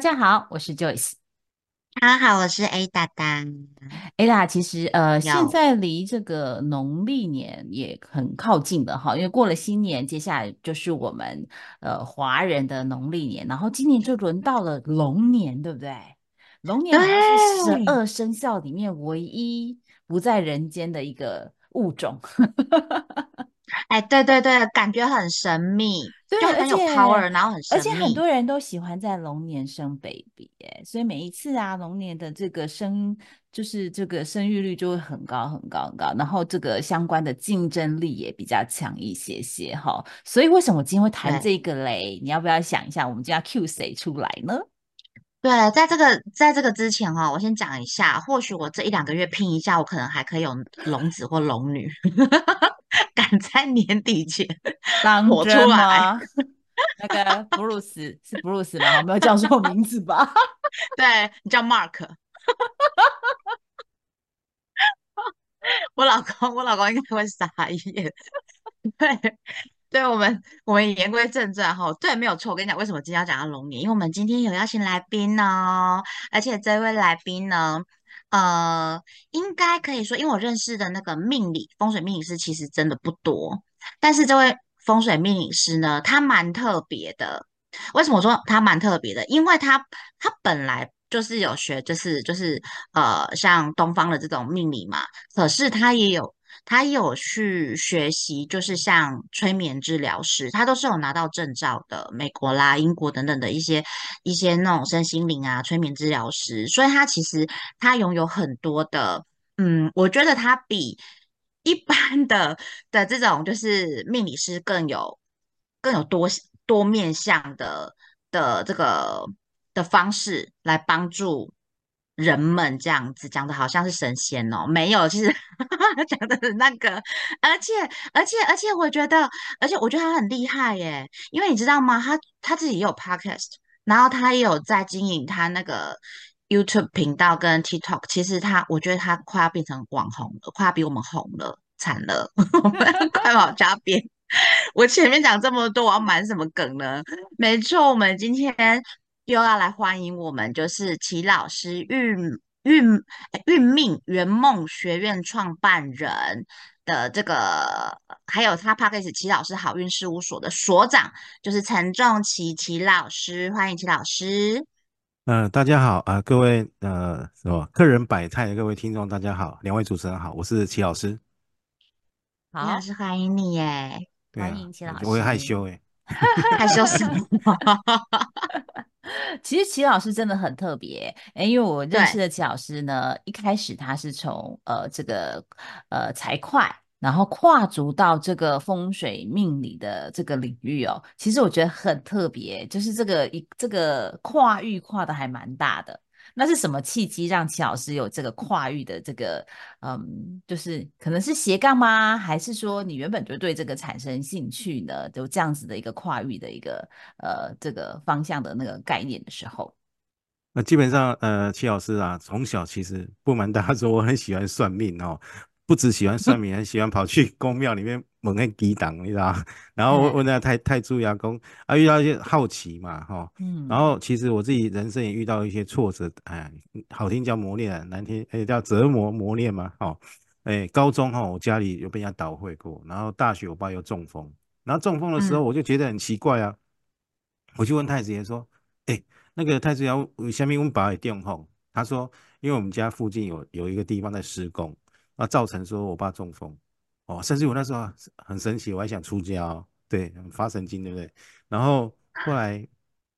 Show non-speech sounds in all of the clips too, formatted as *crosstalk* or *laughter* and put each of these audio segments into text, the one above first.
大家好，我是 Joyce。大家好，我是 A 大大。哎啦，其实呃，现在离这个农历年也很靠近了哈，因为过了新年，接下来就是我们呃华人的农历年，然后今年就轮到了龙年，对不对？龙年是十，二生肖里面唯一不在人间的一个物种。哎，对对对，感觉很神秘，就很有 power，然后很神秘而且很。多人都喜欢在龙年生 baby，耶，所以每一次啊，龙年的这个生就是这个生育率就会很高很高很高，然后这个相关的竞争力也比较强一些些哈。所以为什么我今天会谈对这个嘞？你要不要想一下，我们今天要 cue 谁出来呢？对，在这个在这个之前哈、我先讲一下，或许我这一两个月拼一下，我可能还可以有龙子或龙女，*laughs* 赶在年底前当火出来。那个布鲁斯是布鲁斯吗？我没有叫错名字吧？*laughs* 对，你叫 Mark，*laughs* 我老公，我老公应该会傻眼。对，对我们，我们言归正传哈。对，没有错。我跟你讲，为什么今天要讲到龙年？因为我们今天有邀请来宾哦，而且这位来宾呢，呃，应该可以说，因为我认识的那个命理风水命理师其实真的不多，但是这位风水命理师呢，他蛮特别的。为什么说他蛮特别的？因为他他本来就是有学，就是就是呃，像东方的这种命理嘛，可是他也有他有去学习，就是像催眠治疗师，他都是有拿到证照的，美国啦、英国等等的一些一些那种身心灵啊、催眠治疗师，所以他其实他拥有很多的，嗯，我觉得他比一般的的这种就是命理师更有更有多多面向的的这个的方式来帮助人们这样子讲的好像是神仙哦，没有，其实 *laughs* 讲的是那个，而且而且而且我觉得，而且我觉得他很厉害耶，因为你知道吗？他他自己也有 podcast，然后他也有在经营他那个 YouTube 频道跟 TikTok，其实他我觉得他快要变成网红了，快要比我们红了，惨了，*laughs* 我们 *laughs* 快跑加边。我前面讲这么多，我要埋什么梗呢？没错，我们今天又要来欢迎我们就是齐老师运运诶运命圆梦学院创办人的这个，还有他 p a c k a g e 齐老师好运事务所的所长，就是陈仲齐齐老师，欢迎齐老师。呃，大家好啊、各位呃什么客人百态的各位听众，大家好，两位主持人好，我是齐老师。好，齐老师欢迎你耶，欢迎齐老师。我我会害羞哎。*laughs* 害羞什么？*laughs* 其实齐老师真的很特别，诶，因为我认识，的齐老师呢，一开始他是从呃这个呃财会，然后跨足到这个风水命理的这个领域哦。其实我觉得很特别，就是这个一这个跨域跨的还蛮大的。那是什么契机让齐老师有这个跨域的这个嗯，就是可能是斜杠吗？还是说你原本就对这个产生兴趣呢？就这样子的一个跨域的一个呃这个方向的那个概念的时候，那基本上呃，齐老师啊，从小其实不瞒大家说，我很喜欢算命哦，不只喜欢算命，还喜欢跑去公庙里面蒙那抵挡，你知道？*laughs* 然后问那太太祖牙公啊，遇到一些好奇嘛哈、嗯然嗯后其实我自己人生也遇到一些挫折，哎，好听叫磨练啊，难听哎叫折磨磨练嘛，哦，哎，高中哈、我家里有被人家捣毁过，然后大学我爸又中风，然后中风的时候嗯我就觉得很奇怪啊，我就问太子爷说，哎，那个太子爷为什么我们爸也中风？他说，因为我们家附近有有一个地方在施工，那造成说我爸中风，哦，甚至我那时候很神奇，我还想出家哦，对，发神经，对不对？然后后来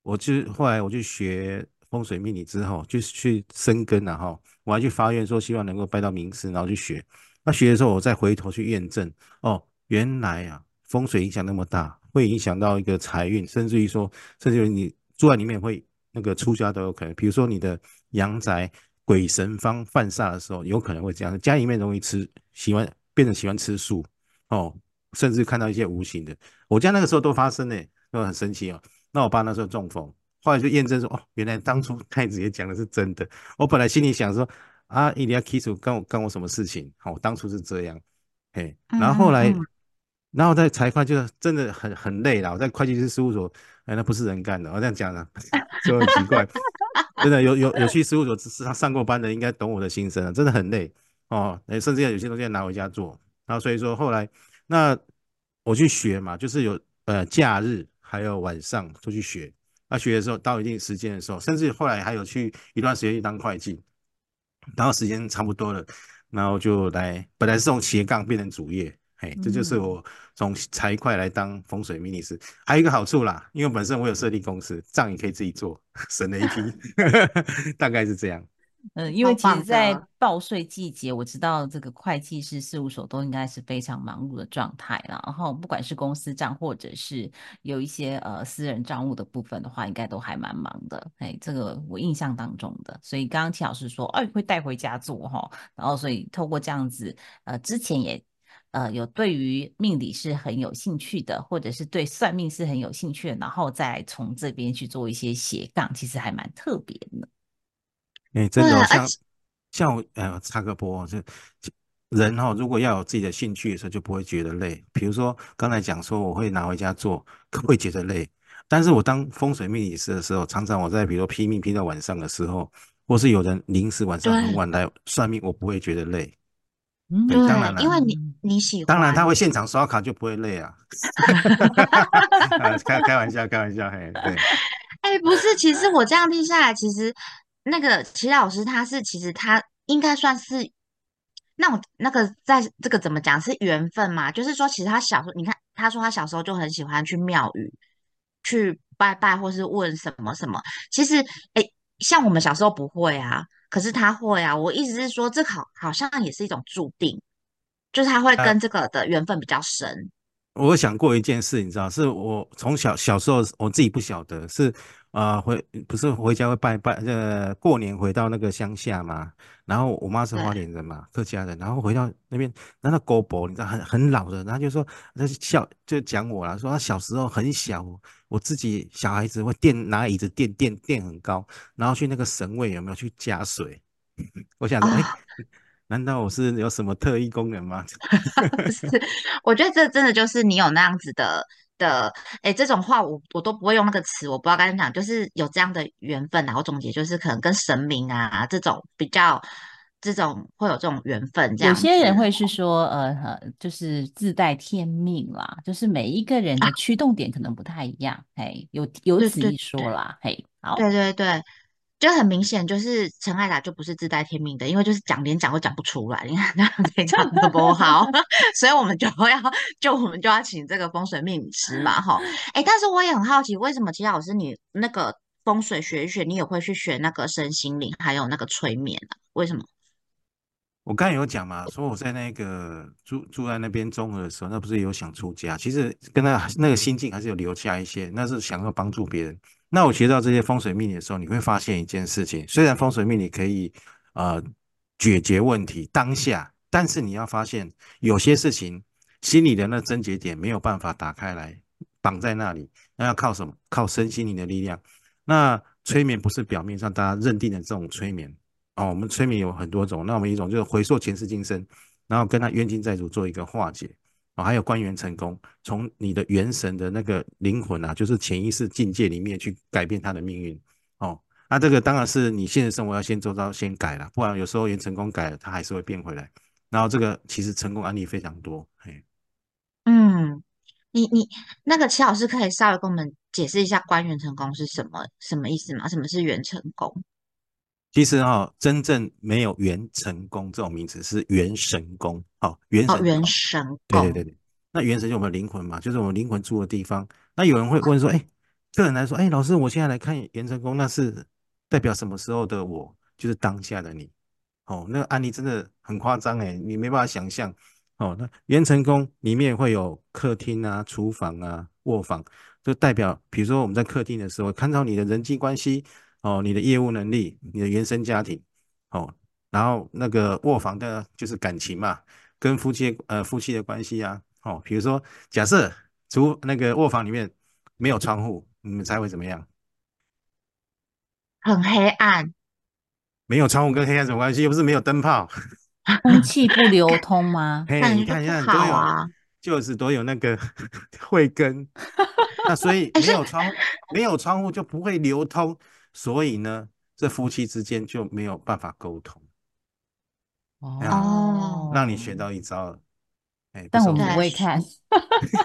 我就后来我去学风水命理之后，就是去生根了哈，我还去发愿说希望能够拜到名师，然后去学。那学的时候，我再回头去验证，哦，原来啊风水影响那么大，会影响到一个财运，甚至于说，甚至于你住在里面会那个出家都有可能。比如说你的阳宅鬼神方犯煞的时候，有可能会这样，家里面容易吃，喜欢变成喜欢吃素哦，甚至看到一些无形的。我家那个时候都发生呢，那很神奇哦。那我爸那时候中风，后来就验证说，哦，原来当初太子爷讲的是真的。我本来心里想说，啊，一定要 kiss 干我干我什么事情？好、当初是这样，嘿，然后后来，嗯嗯嗯，然后在财会就真的很很累了。我在会计师事务所，哎，那不是人干的，我这样讲的，*laughs* 就很奇怪。真的有有有去事务所上上过班的，应该懂我的心声啊，真的很累哦。哎，甚至有些东西要拿回家做。然后所以说后来那我去学嘛，就是有呃假日还有晚上出去学。那学的时候到一定时间的时候，甚至后来还有去一段时间去当会计，然后时间差不多了，然后就来本来是从斜杠变成主业。哎，这就是我从财会来当风水迷你师，还有一个好处啦，因为本身我有设立公司，账也可以自己做，*laughs* 省了一批，*laughs* 大概是这样。嗯，因为其实，在报税季节，我知道这个会计师事务所都应该是非常忙碌的状态了。然后，不管是公司账，或者是有一些呃私人账务的部分的话，应该都还蛮忙的。哎，这个我印象当中的。所以刚刚齐老师说，哎，会带回家做哈。然后，所以透过这样子，呃，之前也。呃，有对于命理是很有兴趣的，或者是对算命是很有兴趣的，然后再从这边去做一些斜杠，其实还蛮特别的。哎，真的像像我呃插个播，就人哈，如果要有自己的兴趣的时候，就不会觉得累。比如说刚才讲说，我会拿回家做，会觉得累。但是我当风水命理师的时候，常常我在比如说拼命拼到晚上的时候，或是有人临时晚上很晚来算命，我不会觉得累。对，因为你你喜欢，当然他会现场刷卡就不会累啊。*laughs* 开开玩笑，开玩笑，嘿，对。哎，不是，其实我这样听下来，其实那个齐老师他是，其实他应该算是那种那个在这个怎么讲是缘分嘛？就是说，其实他小时候，你看他说他小时候就很喜欢去庙宇去拜拜，或是问什么什么。其实，哎，像我们小时候不会啊。可是他会啊，我意思是说，这好好像也是一种注定，就是他会跟这个的缘分比较深。我想过一件事，你知道，是我从小小时候我自己不晓得是。啊，回不是回家会拜拜，呃，过年回到那个乡下嘛，然后我妈是花莲人嘛，客家人，然后回到那边，那那姑婆你知道很很老的，然后就说，他就笑就讲我了，说他小时候很小，我自己小孩子会垫拿椅子垫垫垫很高，然后去那个神位有没有去加水？*laughs* 我想说，哎，难道我是有什么特异功能吗？*laughs* 是，我觉得这真的就是你有那样子的。的哎，这种话我我都不会用那个词，我不知道该怎么讲，就是有这样的缘分然后总结就是可能跟神明啊这种比较，这种会有这种缘分。这样有些人会是说，呃，就是自带天命啦，就是每一个人的驱动点可能不太一样。嘿，有有此一说啦。嘿，好，对对对。就很明显，就是陈爱达就不是自带天命的，因为就是讲连讲都讲不出来，你看这样 *laughs* 非常的不好，*laughs* 所以我们就要就我们就要请这个风水命理师嘛，*laughs* 哈，哎，但是我也很好奇，为什么其他老师你那个风水学一学，你也会去学那个身心灵，还有那个催眠呢？为什么？我刚才有讲嘛，说我在那个住住在那边综合的时候，那不是有想出家，其实跟他那个心境还是有留下一些，那是想要帮助别人。那我学到这些风水命理的时候，你会发现一件事情：虽然风水命理可以呃解决问题当下，但是你要发现有些事情心里的那症结点没有办法打开来，绑在那里，那要靠什么？靠身心灵的力量。那催眠不是表面上大家认定的这种催眠哦，我们催眠有很多种。那我们一种就是回溯前世今生，然后跟他冤亲债主做一个化解。哦，还有官员成功，从你的元神的那个灵魂啊，就是潜意识境界里面去改变他的命运。哦，那这个当然是你现实生活要先做到先改了，不然有时候元成功改了，他还是会变回来。然后这个其实成功案例非常多。嘿，嗯，你你那个齐老师可以稍微跟我们解释一下官员成功是什么什么意思吗？什么是元成功？其实哈，真正没有元成功这种名词，是元神功。好，元神。元神功。对对对对。那元神就我们灵魂嘛，就是我们灵魂住的地方。那有人会问说，哎，个人来说，哎，老师，我现在来看元成功，那是代表什么时候的我？就是当下的你。哦，那个案例真的很夸张哎，你没办法想象。哦，那元成功里面会有客厅啊、厨房啊、卧房，就代表，比如说我们在客厅的时候，看到你的人际关系。哦，你的业务能力，你的原生家庭，哦，然后那个卧房的，就是感情嘛，跟夫妻呃夫妻的关系啊，哦，比如说假设除那个卧房里面没有窗户，你们猜会怎么样？很黑暗。没有窗户跟黑暗什么关系？又不是没有灯泡。*laughs* 空气不流通吗？*laughs* 嘿，你看一下，好啊。就是都有那个 *laughs* 慧根，那所以没有窗没有窗户就不会流通，所以呢，这夫妻之间就没有办法沟通。哦让你学到一招了，哎，但我们不会看。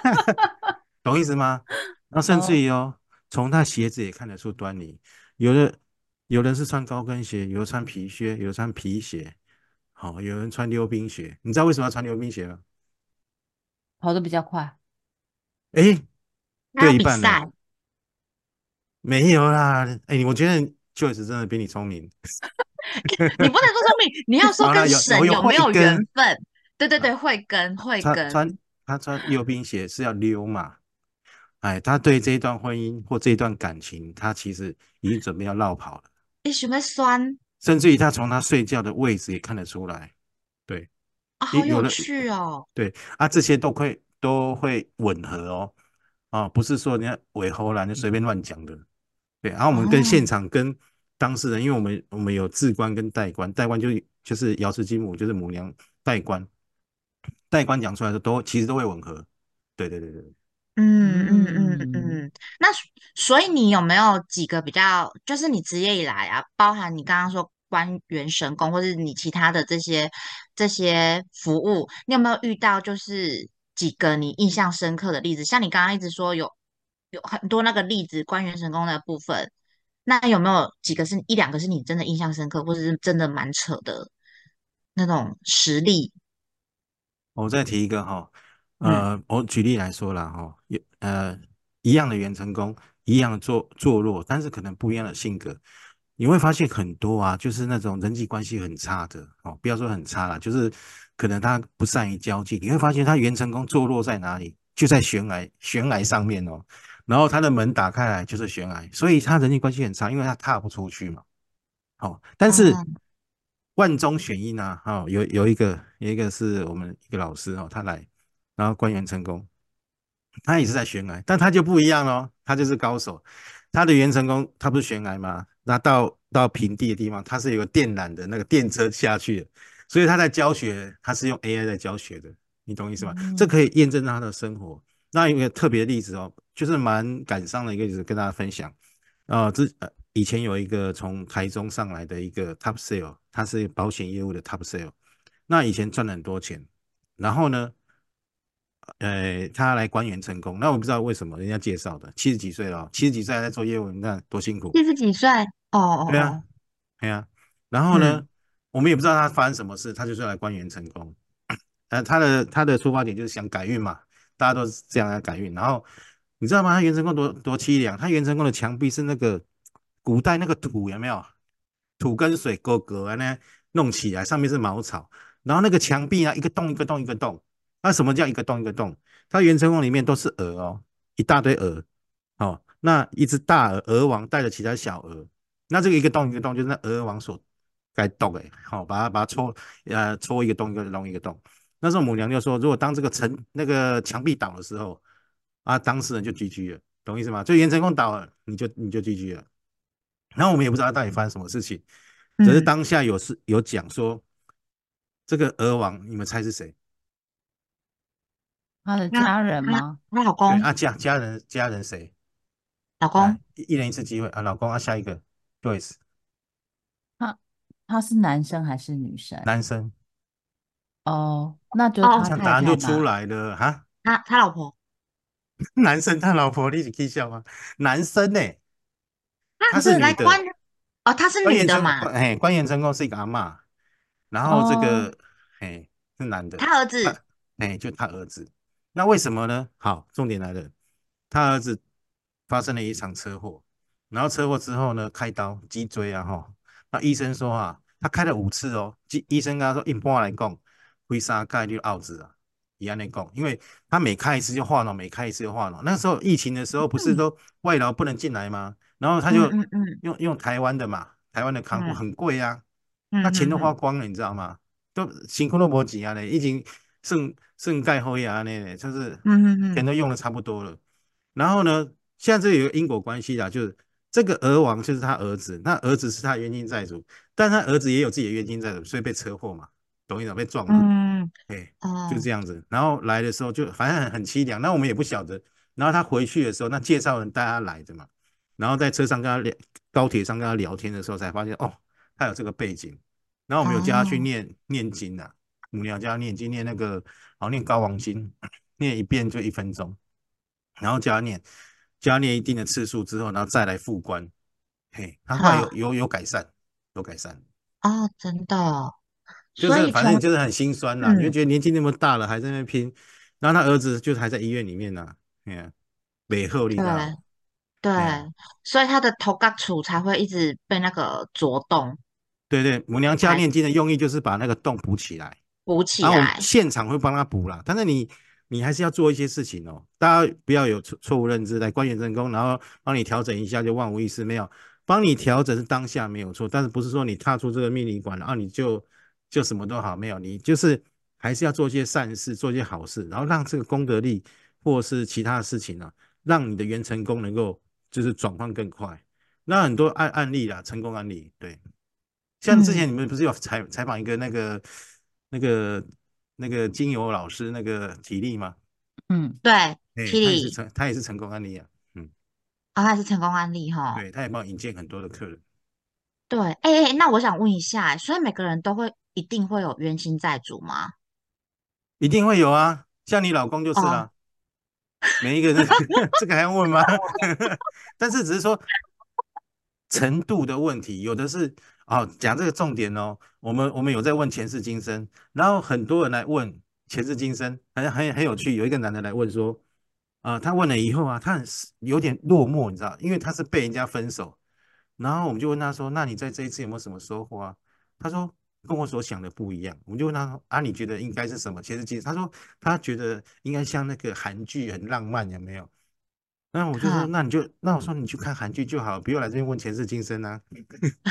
*laughs* 懂意思吗？那甚至于哦，从他鞋子也看得出端倪，有的有人是穿高跟鞋，有的穿皮靴，有的穿皮鞋，好、有人穿溜冰鞋。你知道为什么要穿溜冰鞋吗？跑得比较快，哎，要对一半比赛了，没有啦。哎，我觉得 Joyce 真的比你聪明。*laughs* 你不能说聪明，你要说跟神有没有缘分。对对对，慧根慧根。穿穿他穿溜冰鞋是要溜嘛？哎，他对这一段婚姻或这一段感情，他其实已经准备要绕跑了，你想要酸甚至于他从他睡觉的位置也看得出来。对啊，好有趣哦。对啊，这些都会都会吻合哦。啊，不是说人家尾后兰就随便乱讲的。对，然后我们跟哦现场跟当事人，因为我们我们有至官跟代官，代官就是就是瑶池金母，就是母娘代官，代官讲出来的都其实都会吻合。对对对对。嗯嗯嗯嗯嗯，那所所以你有没有几个比较，就是你职业以来啊，包含你刚刚说关元神功，或是你其他的这些这些服务，你有没有遇到就是几个你印象深刻的例子？像你刚刚一直说有有很多那个例子，关元神功的部分，那有没有几个是一两个是你真的印象深刻，或者是真的蛮扯的那种实例？我再提一个哈，嗯。呃，我举例来说啦哈，有呃一样的元成功，一样的坐坐落，但是可能不一样的性格，你会发现很多啊，就是那种人际关系很差的哦，不要说很差啦，就是可能他不善于交际，你会发现他元成功坐落在哪里，就在悬崖悬崖上面哦，然后他的门打开来就是悬崖，所以他人际关系很差，因为他踏不出去嘛。好、但是哦万中选一呢，哈、有有一个有一个是我们一个老师哦，他来，然后官员成功，他也是在悬崖，但他就不一样哦，他就是高手，他的元成功他不是悬崖吗？那到到平地的地方，他是有个电缆的那个电车下去的，所以他在教学，他是用 AI 在教学的，你懂意思吗？这可以验证他的生活。那有一个特别的例子哦，就是蛮感伤的一个例子，跟大家分享。啊，之呃以前有一个从台中上来的一个 top sale，他是保险业务的 top sale，那以前赚了很多钱，然后呢，呃，他来官员成功，那我不知道为什么人家介绍的，七十几岁了哦，七十几岁还在做业务，你看多辛苦。七十几岁，哦哦对啊哦，，对啊，然后呢，嗯我们也不知道他发生什么事，他就是来官员成功。*coughs* 呃，他的他的出发点就是想改运嘛，大家都是这样来改运。然后你知道吗？他元成功多多凄凉，他元成功的墙壁是那个古代那个土有没有？土跟水勾勾呢，弄起来，上面是茅草，然后那个墙壁啊，一个洞一个洞一个洞。那什么叫一个洞一个洞？它元成功里面都是鹅哦，一大堆鹅。哦，那一只大鹅，鹅王带着其他小鹅，那这个一个洞一个洞，就是那鹅王所该洞哎，好、把它把它戳呃戳一个洞一个洞一个洞。那时候母娘就说，如果当这个城那个墙壁倒的时候，啊，当事人就 GG 了，懂意思吗？就元成功倒了，你就你就 GG 了。然后我们也不知道到底发生什么事情，只是嗯当下有事有讲说，这个鹅王，你们猜是谁？他的家人她吗？她老公对啊，家家人家人谁？老公来，一一人一次机会啊，老公啊，下一个 Joyce，他是男生还是女生？男生，哦，那就他太答案就。出来了哈。他他老婆，*laughs* 男生他老婆，你是可以笑吗？男生呢、那不她是来关哦，他是女的嘛？哎，关元成功是一个阿嬷，然后这个哦哎是男的，他儿子他哎就他儿子。那为什么呢？好，重点来了，他儿子发生了一场车祸，然后车祸之后呢，开刀脊椎啊哈，那医生说啊，他开了五次哦，医医生跟他说，一般来讲，会杀概率奥子啊，一样的讲，因为他每开一次就化脓，每开一次就化脓。那时候疫情的时候，不是都外劳不能进来吗？然后他就用用台湾的嘛，台湾的康复嗯很贵啊，嗯他钱都嗯花光了，你知道吗？都辛苦都没几啊嘞，已经剩剩盖后牙嘞，就是嗯嗯嗯钱都用的差不多了。然后呢，现在这有个因果关系啦，就是这个鹅王就是他儿子，那儿子是他冤亲债主，但他儿子也有自己的冤亲债主，所以被车祸嘛，懂意思吗？被撞了。嗯嗯，哎，哦，就这样子。然后来的时候就反正很很凄凉，那我们也不晓得。然后他回去的时候，那介绍人带他来的嘛，然后在车上跟他聊，高铁上跟他聊天的时候，才发现哦，他有这个背景。然后我们有叫他去哦念、念经啊，母娘叫他念经，念那个好念高王经，*coughs* 念一遍就一分钟，然后叫他念，叫他念一定的次数之后，然后再来复观。嘿，他后来有好有有改善，有改善。哦，真的哦，就是反正就是很心酸啦，你就嗯觉得年纪那么大了还在那拼，然后他儿子就是还在医院里面呢，哎呀，背后你知道对所以他的头盖处才会一直被那个啄动对对，母娘加念经的用意就是把那个洞补起来，补起来。现场会帮他补啦，但是你你还是要做一些事情哦，大家不要有错错误认知，来关元正宫，然后帮你调整一下就万无一失，没有帮你调整是当下没有错，但是不是说你踏出这个命理馆，然后你就就什么都好，没有，你就是还是要做一些善事，做一些好事，然后让这个功德力或是其他的事情啊，让你的元成功能够就是转换更快。那很多案案例啦，成功案例，对，像之前嗯你们不是有采采访一个那个那个那个精油老师那个体力吗？嗯，对，哎，霹他也是成他也是成功案例啊，嗯，哦，他是成功案例哈。对，他也帮我引荐很多的客人。对，哎哎，那我想问一下，所以每个人都会一定会有冤亲债主吗？一定会有啊，像你老公就是哦，啦，每一个人 *laughs* 这个还要问吗？*laughs* 但是只是说程度的问题，有的是哦，讲这个重点哦，我们我们有在问前世今生，然后很多人来问前世今生，很很很有趣，有一个男的来问说，啊、他问了以后啊，他很有点落寞，你知道，因为他是被人家分手，然后我们就问他说，那你在这一次有没有什么收获啊？他说跟我所想的不一样，我们就问他说啊，你觉得应该是什么前世今生？他说他觉得应该像那个韩剧很浪漫，有没有？那我就说，那你就那我说你去看韩剧就好，不用来这边问前世今生啊。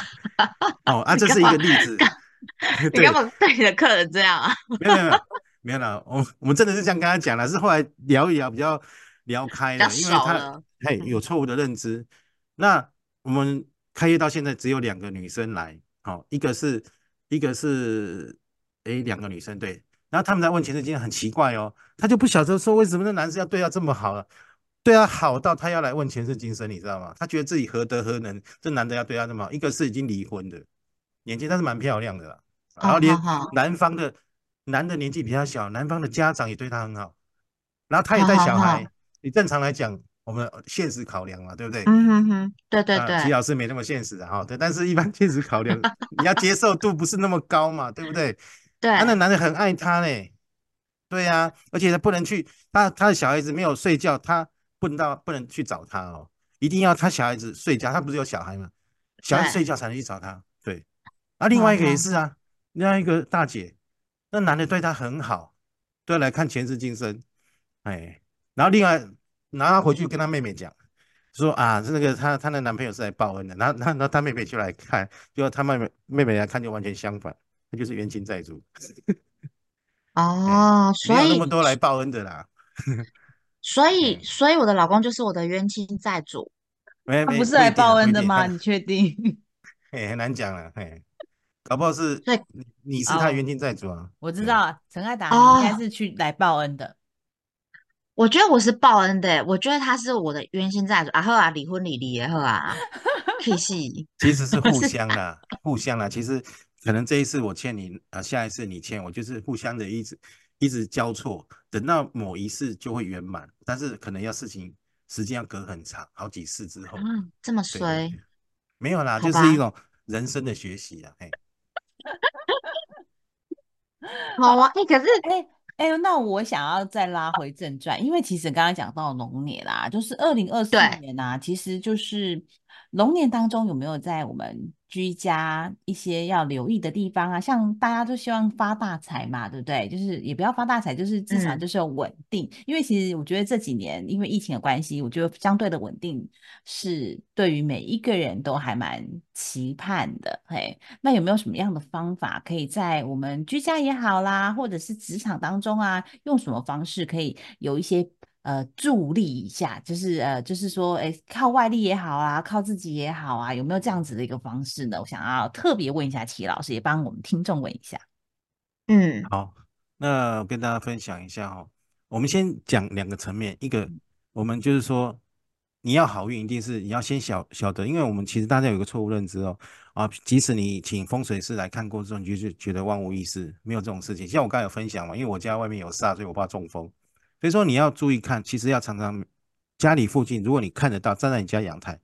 *laughs* 哦啊，这是一个例子，*laughs* 对，干嘛对你的客人这样啊？*laughs* 没有没有没有没有啦，我我们真的是这样跟他讲了，是后来聊一聊比较聊开了，因为他。嘿有错误的认知。那我们开业到现在只有两个女生来，好、一个是一个是诶两个女生对，然后他们在问前世今生很奇怪哦，他就不晓得说为什么那男生要对他这么好了。对他好到他要来问前世今生，你知道吗？他觉得自己何德何能，这男的要对他这么好。一个是已经离婚的，年纪但是蛮漂亮的啦，然后连男方的男的年纪比较小，男方的家长也对他很好，然后他也带小孩。你正常来讲，我们现实考量嘛，对不对？嗯哼哼，对对对，齐对老师没那么现实啊，哈，对，但是一般现实考量，你要接受度不是那么高嘛，对不对？*laughs* 啊，那对，男的很爱她嘞，对呀、而且他不能去，他他的小孩子没有睡觉，他不能到不能去找他哦，一定要他小孩子睡觉，他不是有小孩吗？小孩子，睡觉才能去找他，对。啊，另外一个也是啊，另外一个大姐，那男的对她很好，对她来看前世今生，哎，然后另外，然后她回去跟她妹妹讲，说啊，是那个她她的男朋友是来报恩的，然后然后然后她妹妹就来看，结果她妹妹妹妹来看就完全相反，她就是冤亲债主，*laughs* 哎，哦，所以么多来报恩的啦，所以 *laughs* 哎，所以我的老公就是我的冤亲债主。没没他不是来报恩的吗？*laughs* 你确定？哎很难讲了，哎，搞不好是对你你是他冤亲债主啊，我知道了，陈爱达，你应该哦，是去来报恩的。我觉得我是报恩的欸，我觉得他是我的冤亲债主。啊，后啊，离婚离离也好啊，屁事，其实是互相啦，*laughs* 互相啦。其实可能这一次我欠你，啊，下一次你欠我，就是互相的一直一直交错，等到某一次就会圆满，但是可能要事情时间要隔很长，好几次之后。嗯，这么衰，对，没有啦，就是一种人生的学习啊。嘿，*laughs* 好啊，哎，可是，哎哎，那我想要再拉回正传，因为其实刚刚讲到龙年啦，就是二零二四，年呐、其实就是龙年当中有没有在我们居家一些要留意的地方啊？像大家都希望发大财嘛，对不对？就是也不要发大财，就是至少嗯，就是有稳定。因为其实我觉得这几年因为疫情的关系，我觉得相对的稳定是对于每一个人都还蛮期盼的。嘿，那有没有什么样的方法可以在我们居家也好啦，或者是职场当中啊，用什么方式可以有一些呃助力一下？就是呃，就是说，哎，靠外力也好啊，靠自己也好啊，有没有这样子的一个方式呢？我想要特别问一下齐老师，也帮我们听众问一下。嗯，好，那跟大家分享一下哈，我们先讲两个层面，一个我们就是说，你要好运，一定是你要先晓晓得，因为我们其实大家有一个错误认知哦，啊，即使你请风水师来看过之后，你就是觉得万无一失，没有这种事情。像我刚才有分享嘛，因为我家外面有煞，所以我怕中风，所以说你要注意看，其实要常常家里附近，如果你看得到，站在你家阳台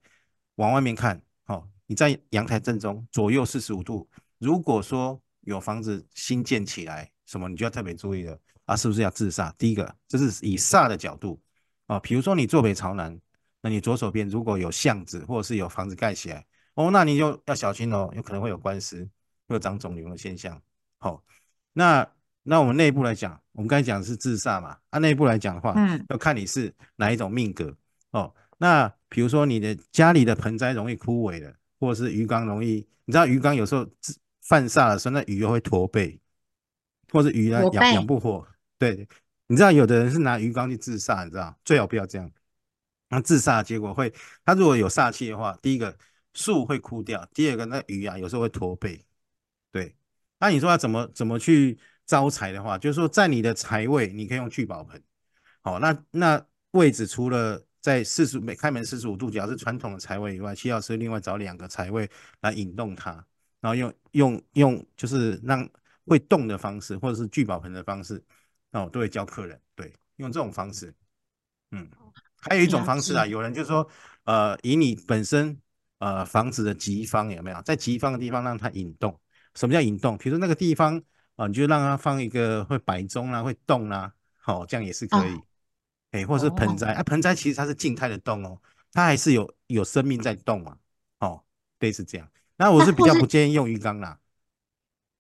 往外面看，哦，你在阳台正中左右四十五度，如果说有房子新建起来。什么你就要特别注意了啊，是不是要自煞？第一个，这是以煞的角度啊，比如说你坐北朝南，那你左手边如果有巷子或者是有房子盖起来，哦，那你就要小心哦，有可能会有官司，会有长肿瘤的现象。好，那那我们内部来讲，我们刚才讲的是自煞嘛，按内部来讲的话，嗯，要看你是哪一种命格哦。那比如说你的家里的盆栽容易枯萎了，或者是鱼缸容易，你知道鱼缸有时候犯煞的时候，那鱼又会驼背。或者鱼啊养养不活，对，你知道有的人是拿鱼缸去自杀，你知道最好不要这样。那自杀的结果会，他如果有煞气的话，第一个树会枯掉，第二个那鱼啊有时候会驼背。对，那你说要怎么怎么去招财的话，就是说在你的财位，你可以用聚宝盆。好，那那位置除了在四十每开门四十五度角是传统的财位以外，七老师另外找两个财位来引动它，然后用用用就是让。会动的方式，或者是聚宝盆的方式，那我都会教客人，对，用这种方式。嗯，还有一种方式啊，有人就说，呃，以你本身呃房子的吉方有没有，在吉方的地方让它引动？什么叫引动？比如说那个地方啊，你就让它放一个会摆钟啦，会动啦，好，这样也是可以。哎，或者是盆栽啊，盆栽其实它是静态的动哦，它还是有有生命在动嘛。哦，对，是这样。那我是比较不建议用鱼缸啦。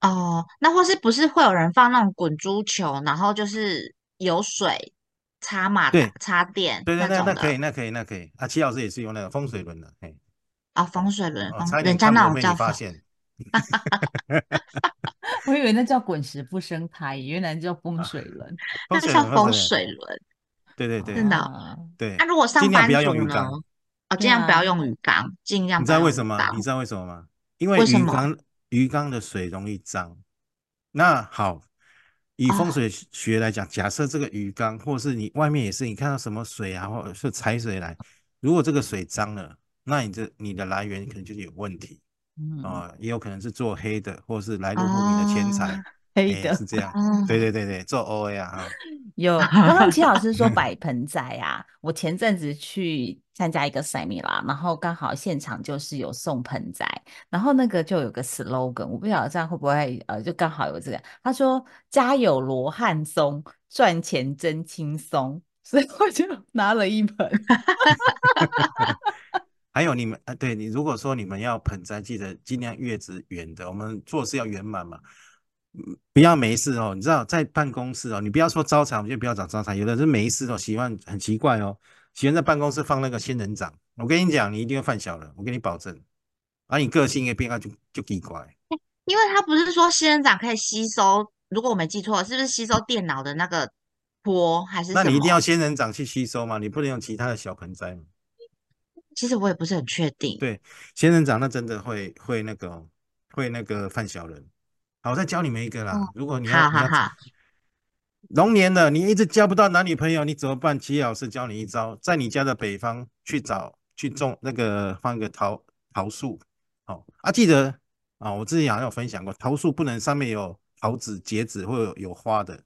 哦，那或是不是会有人放那种滚珠球，然后就是有水插马对插电对对对，那可以那可以那可以。啊，齐老师也是用那个风水轮的，哎，啊风水轮，人家那种叫发现，*laughs* 我以为那叫滚石不生胎，原来叫风水轮，*laughs* 那叫风水轮。对对对，真的对。那如果上班族呢？哦，尽量不要用鱼缸，尽量。你知道为什么？你知道为什么吗？因为鱼缸。鱼缸的水容易脏，那好，以风水学来讲，假设这个鱼缸，或是你外面也是，你看到什么水啊，或者是财水来，如果这个水脏了，那你这你的来源可能就是有问题，啊，也有可能是做黑的，或是来路不明的钱财。黑的是这样，对对对对，做 O A 啊。*laughs* 有刚刚齐老师说摆盆栽啊，我前阵子去参加一个赛米拉，然后刚好现场就是有送盆栽，然后那个就有个 slogan，我不晓得这样会不会呃，就刚好有这个，他说家有罗汉松，赚钱真轻松，*laughs* 所以我就拿了一盆。*laughs* 还有你们啊，对你如果说你们要盆栽，记得尽量月子圆的，我们做事要圆满嘛。不要没事哦，你知道在办公室哦，你不要说招财，我们就不要找招财。有的人没事哦，喜欢很奇怪哦，喜欢在办公室放那个仙人掌。我跟你讲，你一定会犯小人，我跟你保证。而你个性也变化就就奇怪。因为他不是说仙人掌可以吸收，如果我没记错，是不是吸收电脑的那个波还是？那你一定要仙人掌去吸收吗？你不能用其他的小盆栽吗？其实我也不是很确定。对，仙人掌那真的会会那个会那个犯小人。好，我再教你们一个啦。如果你要龙年了，你一直交不到男女朋友，你怎么办？齐老师教你一招，在你家的北方去找去种那个放一个桃桃树。好啊，记得啊，我之前好像有分享过，桃树不能上面有桃子结子或有有花的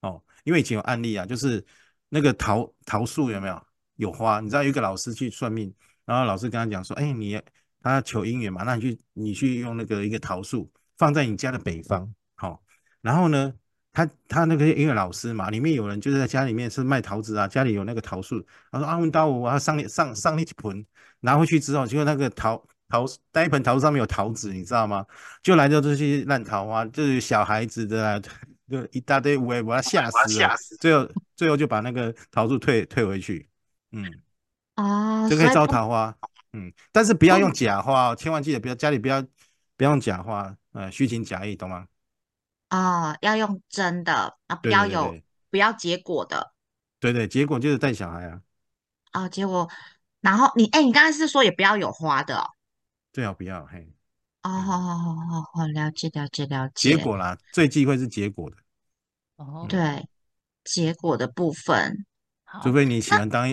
哦，因为以前有案例啊，就是那个桃桃树有没有有花？你知道有一个老师去算命，然后老师跟他讲说，哎，你他求姻缘嘛，那你去你去用那个一个桃树。放在你家的北方，好，然后呢，他他那个音乐老师嘛，里面有人就是在家里面是卖桃子啊，家里有那个桃树，他说阿文刀我要上上上那盆，拿回去之后，结果那个桃桃那一盆桃子上面有桃子，你知道吗？就来到这些烂桃花，就是小孩子的，就一大堆，我我要吓死了，最后最后就把那个桃树退退回去，嗯，哦，就可以招桃花，嗯，但是不要用假花哦，千万记得不要家里不要不要用假花。呃，虚情假意，懂吗？啊，要用真的啊，不要有不要结果的。对对，结果就是带小孩啊。啊，结果，然后你，哎，你刚才是说也不要有花的，最好不要嘿。哦，好好好好好，了解了解了解。结果啦，最忌讳是结果的。哦，对，结果的部分，好除，非你喜欢当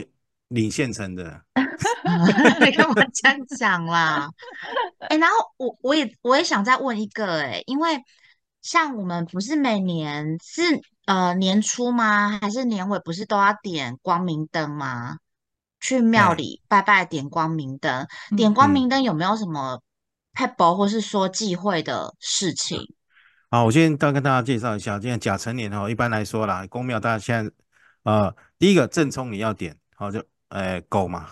领现成的，*laughs* 你干嘛这样讲啦？*laughs* 哎、然后我我也我也想再问一个哎、因为像我们不是每年是呃年初吗？还是年尾不是都要点光明灯吗？去庙哎里拜拜点光明灯，点嗯光嗯明灯有没有什么 p e b l 或是说忌讳的事情？好，我先大跟大家介绍一下，现在甲辰年哈，一般来说啦，公庙大家现在呃，第一个正冲你要点，好就呃狗嘛，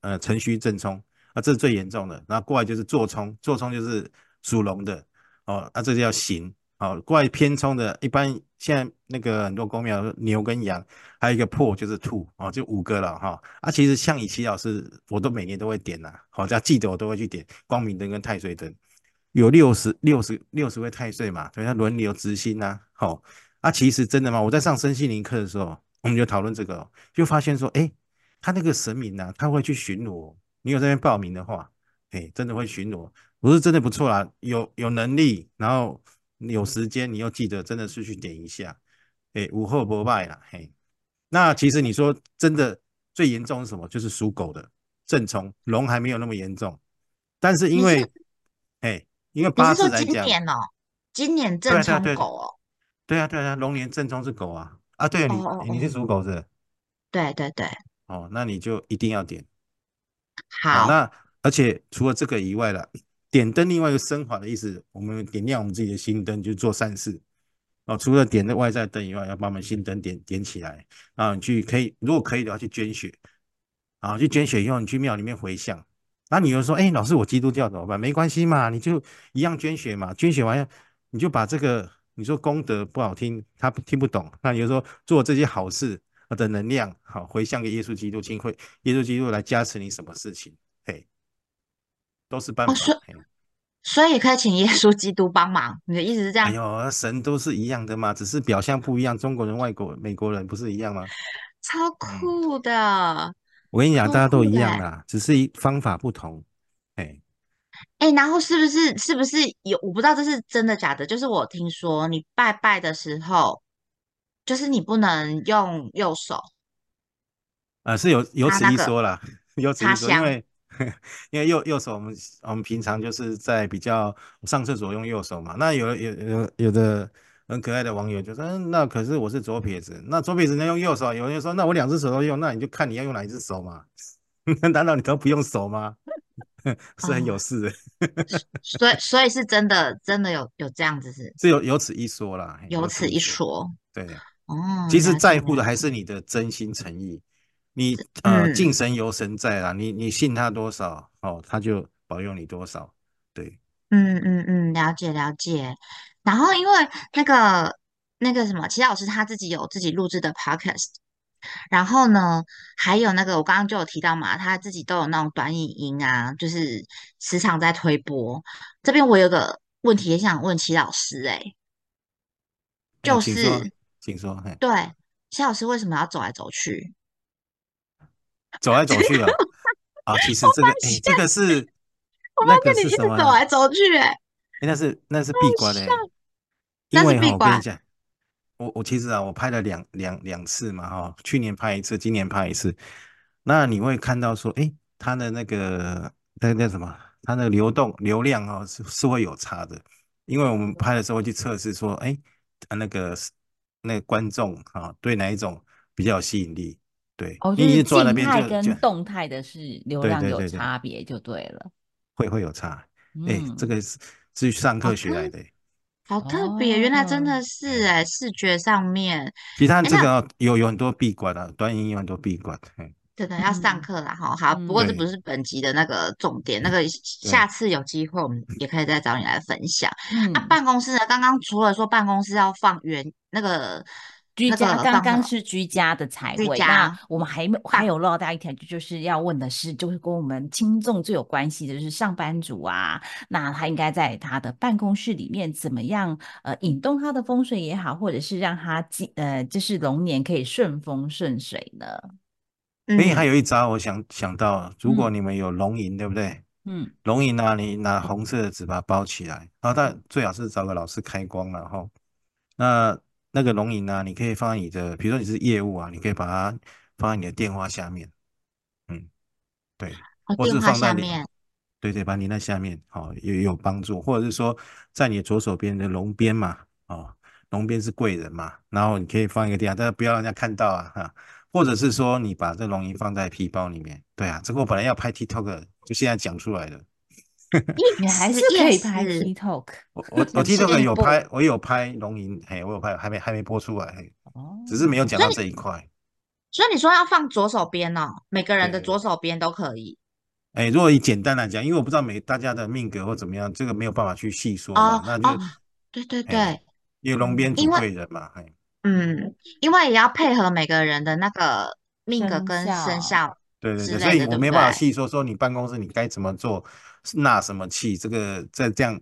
呃辰戌正冲啊，这是最严重的。然后过来就是坐冲，坐冲就是属龙的哦，啊这就叫刑。好，过来偏冲的，一般现在那个很多公庙牛跟羊，还有一个破就是兔哦，就五个了哈。啊，其实像以齐老师，我都每年都会点呐，好，只要记得我都会去点光明灯跟太岁灯。有六十六十六十位太岁嘛，所以他轮流执行呐、好、啊，其实真的吗？我在上身心灵课的时候，我们就讨论这个，就发现说，哎，他那个神明呐、他会去巡逻。你有这边报名的话，哎，真的会巡逻，不是真的不错啦，有有能力，然后有时间，你又记得真的是去点一下，哎，午后不拜啦，嘿。那其实你说真的最严重是什么？就是属狗的正冲，龙还没有那么严重，但是因为，哎，因为八字来讲，年哦？今年正冲狗哦？对啊对啊，龙年正冲是狗啊啊，对你你是哦，属狗的对对对，哦，那你就一定要点。好，好，那而且除了这个以外了，点灯另外一个升华的意思，我们点亮我们自己的心灯，就是做善事。哦，除了点那外在灯以外，要把我们心灯点点起来。啊，你去可以，如果可以的话，去捐血。啊，去捐血以后，你去庙里面回向。那你又说，哎，老师，我基督教怎么办？没关系嘛，你就一样捐血嘛。捐血完，你就把这个，你说功德不好听，他听不懂。那你就说做这些好事的能量，好回向给耶稣基督，请会耶稣基督来加持你什么事情，嘿，都是办哦，法。所以可以请耶稣基督帮忙。你的意思是这样哎？呦，神都是一样的嘛，只是表象不一样。中国人、外国、美国人不是一样吗？*laughs* 超嗯，酷的，我跟你讲，大家都一！样啦，只是一方法不同。哎，哎，然后是不是是不是有？我不知道这是真的假的。就是我听说你拜拜的时候，就是你不能用右手呃，是有有此一说啦，*laughs* 有此一说，因。为因为右右手我们我们平常就是在比较上厕所用右手嘛，那有有有有的很可爱的网友就说，嗯，那可是我是左撇子，那左撇子能用右手，有人就说，那我两只手都用，那你就看你要用哪一只手嘛，*laughs* 难道你都不用手吗？*laughs* 是很有哦，事的，所以所以是真的真的有有这样子是是有有此一说啦，有此一说。对。哦，其实在乎的还。是你的真心诚意，你呃敬嗯。神由神在啦，你你信他多少哦，他就保佑你多少，对，嗯嗯嗯，了解了解。然后因为那个那个什么，齐老师他自己有自己录制的 podcast，然后呢，还有那个我刚刚就有提到嘛，他自己都有那种短影音啊，就是时常在推播。这边我有个问题也想问齐老师、欸，哎，就是请说，嘿，对齐老师为什么要走来走去？*laughs* 走来走去啊，啊，其实这个，哎，这个是我那个发现你一直？走来走去、欸，哎，那是那是闭关的，笑，那是因为哈，闭关。我跟你讲，我我其实啊，我拍了两两两次嘛，哈，去年拍一次，今年拍一次，那你会看到说，哎，它的那个那那什么，它的流动流量哦，是是会有差的，因为我们拍的时候会去测试说，哎，啊那个那个观众啊，对哪一种比较有吸引力？对，哦，就是静态跟动态的是流对量有对对对，差别就对了。会会有差，哎，这嗯，个是是上好课学来特的。好特别，原来真哦，的是哎哎，视觉上面，其实它哎，那这个哦有有很多闭关啊，短影音有很多闭关。嘿真的要上嗯课了，哈，好，不过这不是本集的那个重点，那个下，次有机会我们也可以再找你来分享。那嗯，办公室呢？刚刚除了说办公室要放原那个居家刚刚是居家的财居位，那家我们还没还，有落到一条，就是要问的是，就是跟我们轻重最有关系的，就是上班族啊，那他应该在他的办公室里面怎么样，呃，引动他的风水也好，或者是让他进呃，就是龙年可以顺风顺水呢？哎，还嗯有一招，我想想到，如果嗯。你们有龙吟，对不对？嗯。龙吟啊，你拿红色的纸把它包起来，然后但最好是找个老师开光了哈。那那个龙吟啊，你可以放在你的，比如说你是业务啊，你可以把它放在你的电话下面，嗯，对，哦，或电话是放在你，对对，把你那下面，好、有有帮助，或者是说在你的左手边的龙边嘛，哦，龙边是贵人嘛，然后你可以放一个地方，但是不要让人家看到啊，哈，或者是说你把这龙吟放在皮包里面，对啊，这个我本来要拍 TikTok，就现在讲出来了。*laughs* 你还是可以拍 TikTok *laughs* 我我我 TikTok 有拍，我有拍龙吟，嘿，我有拍，还没还没播出来，嘿，哦，只是没有讲到这一块。所以你说要放左手边哦，每个人的左手边都可以。哎，如果以简单来讲，因为我不知道每大家的命格或怎么样，这个没有办法去细说嘛，哦那就哦，对对对。哎，因为龙边主贵人嘛，嘿，嗯，因为也要配合每个人的那个命格跟生肖肖对对对，所以我没办法？细说说你办公室你该怎么做，纳什么气，这个这这样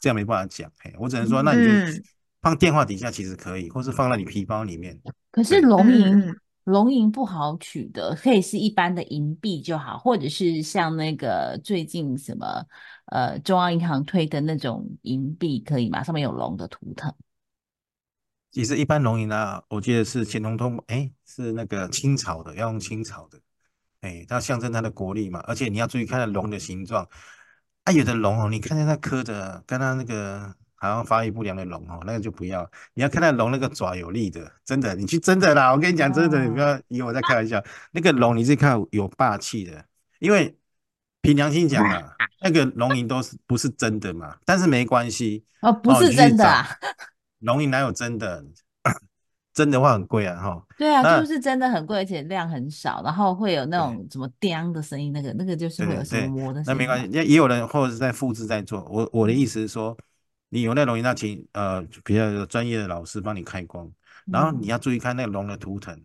这样没办法讲，嘿，我只能说那你就嗯放电话底下其实可以，或是放在你皮包里面，可是龙吟嗯，龙吟不好取得，可以是一般的银币就好，或者是像那个最近什么呃中央银行推的那种银币，可以吗？上面有龙的图腾。其实一般龙吟啊，我记得是乾隆通，哎，是那个清朝的，要用清朝的，哎，它象征它的国力嘛，而且你要注意看它龙的形状，啊，有的龙哦，你看见它刻的，跟它那个好像发育不良的龙哦，那个就不要，你要看它龙那个爪有力的，真的，你去真的啦，我跟你讲真的，你不要以为我在开玩笑，那个龙你自己看有霸气的，因为凭良心讲啊，那个龙吟都是不是真的嘛，但是没关系，哦，不是真的啊，龙吟哪有真的？*coughs* 真的话很贵啊，哈。对啊，就是真的很贵，而且量很少，然后会有那种什么“叮”的声音，那个那个就是会有什么摸的声音。那没关系，也也有人或者是在复制在做。我我的意思是说，你有那龙吟，那请呃比较有专业的老师帮你开光，然后你嗯要注意看那个龙的图腾，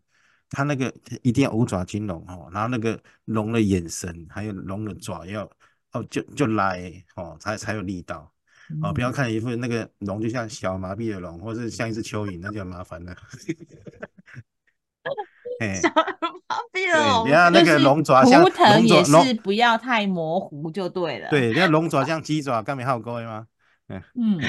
它那个一定要五爪金龙哦，然后那个龙的眼神，还有龙的爪要哦就就来哦，才才有力道哦，不要嗯，看一副那个龙就像小麻痹的龙，或是像一只蚯蚓，那就很麻烦了。*laughs* 哎，小麻痹龙不要那个就是龙爪像图腾也龙爪龙是不要太模糊就对了。对，那 *laughs* 龙爪像鸡爪，干没好沟吗？嗯，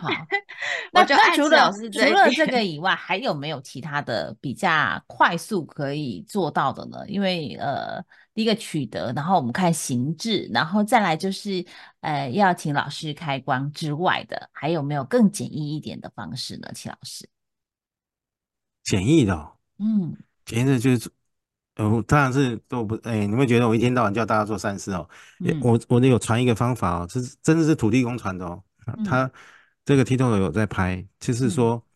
好。*laughs* 那那除了除了这边。个以外，还有没有其他的比较快速可以做到的呢？因为呃，第一个取得，然后我们看形制，然后再来就是呃，要请老师开光之外的，还有没有更简易一点的方式呢？齐老师，简易的哦，嗯简易的就是，呃，当然是都不，哎，你会觉得我一天到晚叫大家做善事哦。我我有传一个方法哦，这是真的是土地公传的哦。嗯他这个 TikTok 有在拍，就是嗯说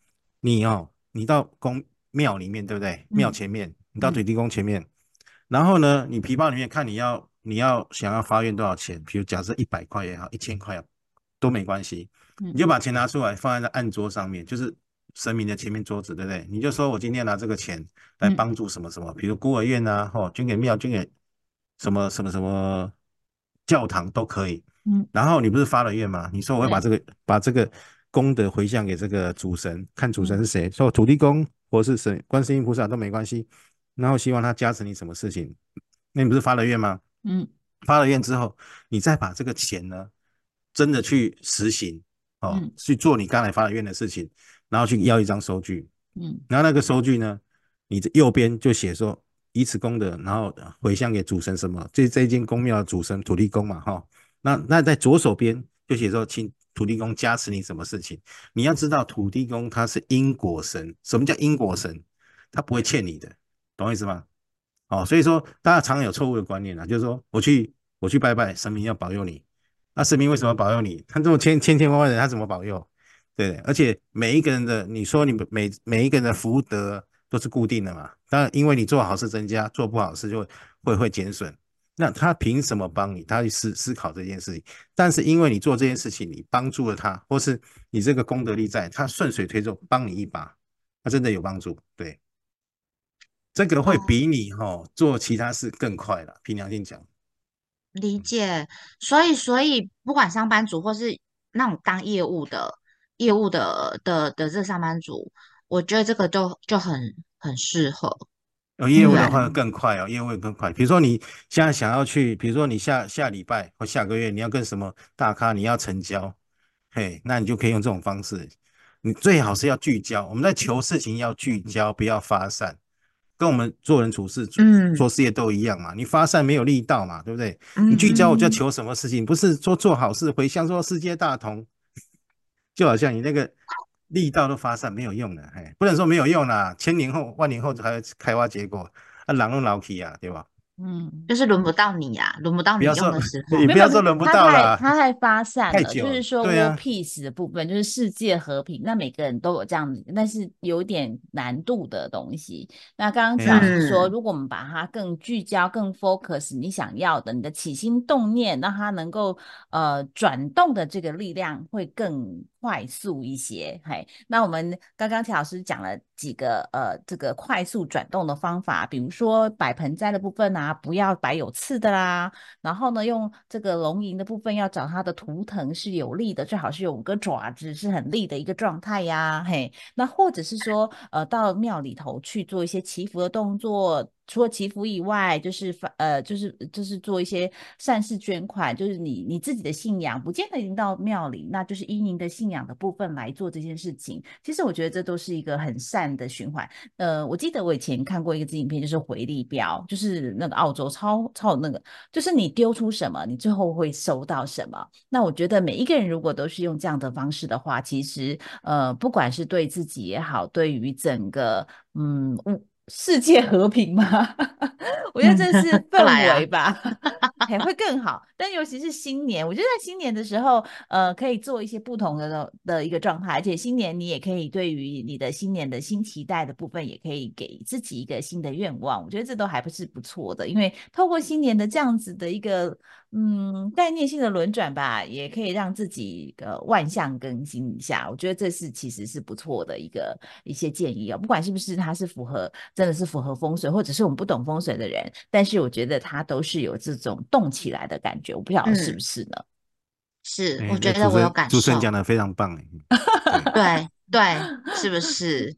你哦，你到公庙里面，对不对？庙嗯前面，你到嗯土地公前面，然后呢，你皮包里面看你要你要想要发愿多少钱，比如假设一百块也好，一千块都没关系，嗯你就把钱拿出来放在那案桌上面，就是神明的前面桌子，对不对？你就说我今天拿这个钱来嗯帮助什么什么，比如孤儿院啊，哦，捐给庙，捐给什么什么什么教堂都可以。嗯然后你不是发了愿吗？你说我会把对这个把这个功德回向给这个主神，看主神嗯是谁，说土地公或是神观世音菩萨都没关系。然后希望他加持你什么事情，那你不是发了愿吗？嗯发了愿之后，你再把这个钱呢，真的去实行哦，嗯去做你刚才发了愿的事情，然后去要一张收据，嗯然后那个收据呢，你的右边就写说以此功德，然后回向给主神什么，这这一间公庙的主神土地公嘛，哈、那那在左手边就写说，请土地公加持你什么事情。你要知道，土地公他是因果神。什么叫因果神？他不会欠你的，懂我意思吗？哦，所以说大家常有错误的观念啊，就是说我去我去拜拜，神明要保佑你。那神明为什么保佑你？他这么千千千万万人，他怎么保佑？对，而且每一个人的，你说你每每一个人的福德都是固定的嘛？当然，因为你做好事增加，做不好事就会会会减损。那他凭什么帮你？他去思思考这件事情。但是因为你做这件事情，你帮助了他，或是你这个功德力在，他顺水推舟帮你一把，他真的有帮助。对，这个会哦比你哈、哦、做其他事更快了。凭良心讲，理解，所以所以不管上班族或是那种当业务的业务的的的这上班族，我觉得这个就就很很适合。有业务的嗯话更快哦，业务会更快。比如说你现在想要去，比如说你下下礼拜或下个月你要跟什么大咖你要成交，嘿，那你就可以用这种方式。你最好是要聚焦。我们在求事情要聚焦，不要发散，跟我们做人处事、嗯做事业都一样嘛。你发散没有力道嘛，对不对？你聚焦，我就要求什么事情，不是说做好事回向说世界大同，就好像你那个力道都发散没有用的，哎，不能说没有用啦，千年后、万年后还会开花结果，啊，狼都老去啊，对吧？嗯，就是轮不到你啊，轮不到你用的时 *laughs* 候你。不要说轮不到啦它太发散了，了就是说 peace 的部分，就是世界和平，那每个人都有这样子，但是有点难度的东西。那刚刚讲是说，嗯如果我们把它更聚焦、更 focus 你想要的，你的起心动念，让它能够呃转动的这个力量会更快速一些。嘿，那我们刚刚齐老师讲了几个呃这个快速转动的方法，比如说摆盆栽的部分啊，不要摆有刺的啦，然后呢，用这个龙吟的部分要找它的图腾是有力的，最好是有五个爪子是很利的一个状态呀。嘿，那或者是说，呃，到庙里头去做一些祈福的动作。除了祈福以外，就是发呃，就是就是做一些善事捐款，就是你你自己的信仰，不见得一定到庙里，那就是依您的信仰的部分来做这件事情。其实我觉得这都是一个很善的循环。呃，我记得我以前看过一个自影片，就是回力标，就是那个澳洲超超那个，就是你丢出什么，你最后会收到什么。那我觉得每一个人如果都是用这样的方式的话，其实呃，不管是对自己也好，对于整个嗯物世界和平吗，*laughs* 我觉得这是 *laughs* 氛围吧，*laughs* 还会更好。但尤其是新年，我觉得在新年的时候，呃，可以做一些不同的的一个状态，而且新年你也可以对于你的新年的新期待的部分，也可以给自己一个新的愿望。我觉得这都还不是不错的，因为透过新年的这样子的一个嗯概念性的轮转吧，也可以让自己呃万象更新一下。我觉得这是其实是不错的一个一些建议啊、不管是不是它是符合真的是符合风水，或者是我们不懂风水的人，但是我觉得它都是有这种动起来的感觉，我不晓得是不嗯是呢？是，哎我觉得我有感受主持人。讲的非常棒 *laughs* 哎。对对对，是不是？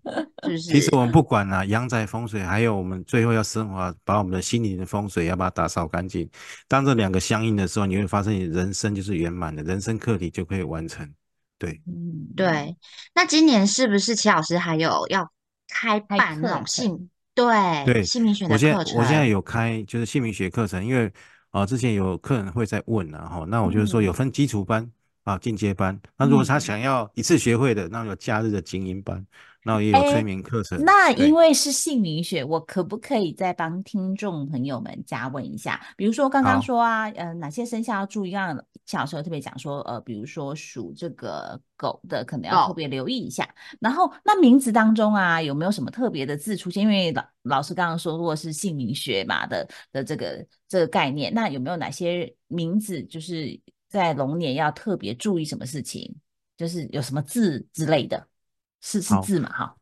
是不是？其实我们不管啊、阳宅风水，还有我们最后要升华，把我们的心灵的风水要把它打扫干净。当这两个相应的时候，你会发现你人生就是圆满的，人生课题就可以完成。对，嗯，对，那今年是不是齐老师还有要开开办那种姓对对姓名学我现在的课程？我现在有开就是姓名学课程，因为啊、呃之前有客人会在问啊，后，那我就是说有分基础班啊、进阶班。那如果他嗯想要一次学会的，那有假日的精英班，那也有哎催眠课程。那因为是姓名学，我可不可以再帮听众朋友们加问一下？比如说刚刚说啊，呃，哪些生肖要注意？刚刚小时候特别讲说，呃，比如说属这个狗的，可能要特别留意一下。然后那名字当中啊，有没有什么特别的字出现？因为老老师刚刚说过是姓名学嘛的的这个这个概念，那有没有哪些名字就是在龙年要特别注意什么事情？就是有什么字之类的，是是字嘛？哈。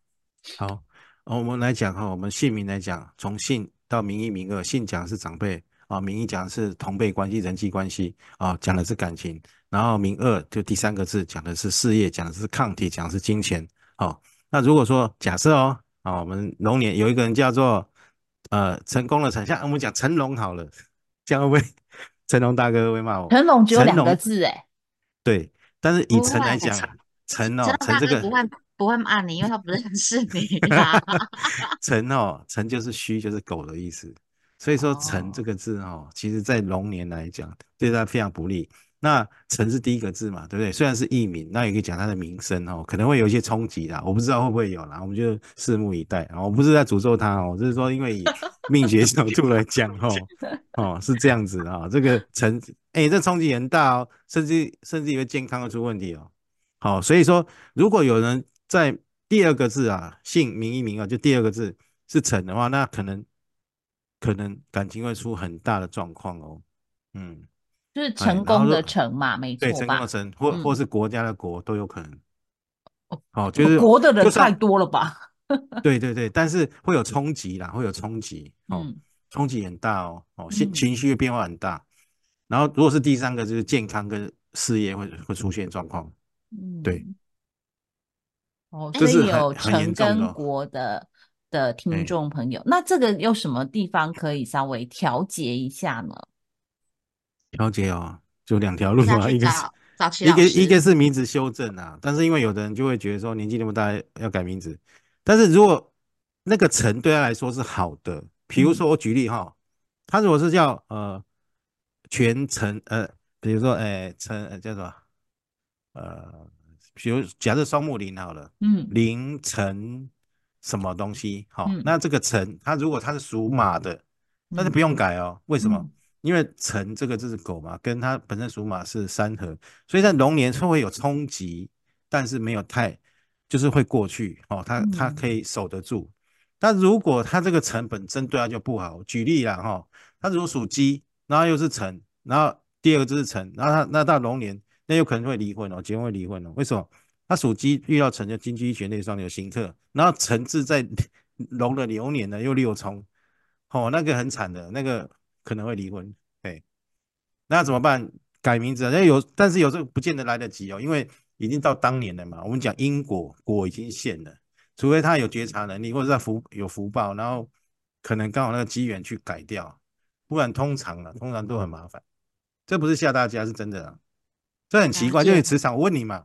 好，呃我们来讲哈，我们姓名来讲，从姓到名一名二，姓讲的是长辈啊，名一讲的是同辈关系、人际关系啊，讲的是感情，然后名二就第三个字讲的是事业，讲的是抗体，讲的是金钱。好，那如果说假设哦，啊，我们龙年有一个人叫做呃成功的成，像我们讲成龙好了，这样会不会成龙大哥会骂我？成龙只有成两个龙字哎，对，但是以成来讲，成哦，成这个不会不会骂你，因为他不认 *laughs* 识你啦。*laughs* 辰哦，辰就是虚，就是狗的意思。所以说辰这哦个字哦，其实在龙年来讲，对它非常不利。那辰是第一个字嘛，对不对？虽然是艺名，那也可以讲他的名声哦，可能会有一些冲击啦，我不知道会不会有啦，我们就拭目以待啊。我不是在诅咒他哦，我是说因为以命学角度来讲哦，*laughs* 哦是这样子啊、这个辰，哎，这冲击很大哦，甚至甚至以为健康会出问题哦。好，所以说如果有人在第二个字啊，姓名一名啊，就第二个字是成的话，那可能可能感情会出很大的状况哦。嗯，就是哎成功的成嘛，没对，错吧成功的？成，或或嗯是国家的国都有可能。哦好，就是国的人太多了吧？*laughs* 对对对，但是会有冲击啦，会有冲击哦，嗯冲击很大哦，哦，情嗯情绪的变化很大。然后如果是第三个，就是健康跟事业会会出现状况。对嗯，哦，所以有很成严重的哦。跟国的的听哎众朋友，那这个有什么地方可以稍微调节一下呢？调节哦，就两条路啊，一个是一个一个是名字修正啊，但是因为有的人就会觉得说年纪那么大要改名字，但是如果那个陈对他来说是好的，比如说我举例哈，他如果是叫呃全陈呃，比如说哎陈呃叫什么呃，比如假设双木林好了，嗯。林陈什么东西好，嗯。那这个陈它如果它是属马的，但是嗯不用改哦，为什么？嗯。因为辰这个就是狗嘛，跟它本身属马是三合，所以在龙年是会有冲击，但是没有太，就是会过去哦，它它嗯可以守得住。但如果它这个辰本身对它就不好，举例啦哈，它如果属鸡，然后又是辰，然后第二个字是辰，然后它那到龙年，那有可能会离婚哦，结婚会离婚哦。为什么？他属鸡遇到辰就金鸡玄内双有刑克，然后辰字在 *laughs* 龙的流年呢又六冲，哦，那个很惨的，那个可能会离婚。哎，那怎么办？改名字啊？那有，但是有这个不见得来得及哦，因为已经到当年了嘛。我们讲因果，果已经现了，除非他有觉察能力，或者在福有福报，然后可能刚好那个机缘去改掉，不然通常呢，通常都很麻烦。这不是吓大家，是真的。这很奇怪，就是磁场。我问你嘛，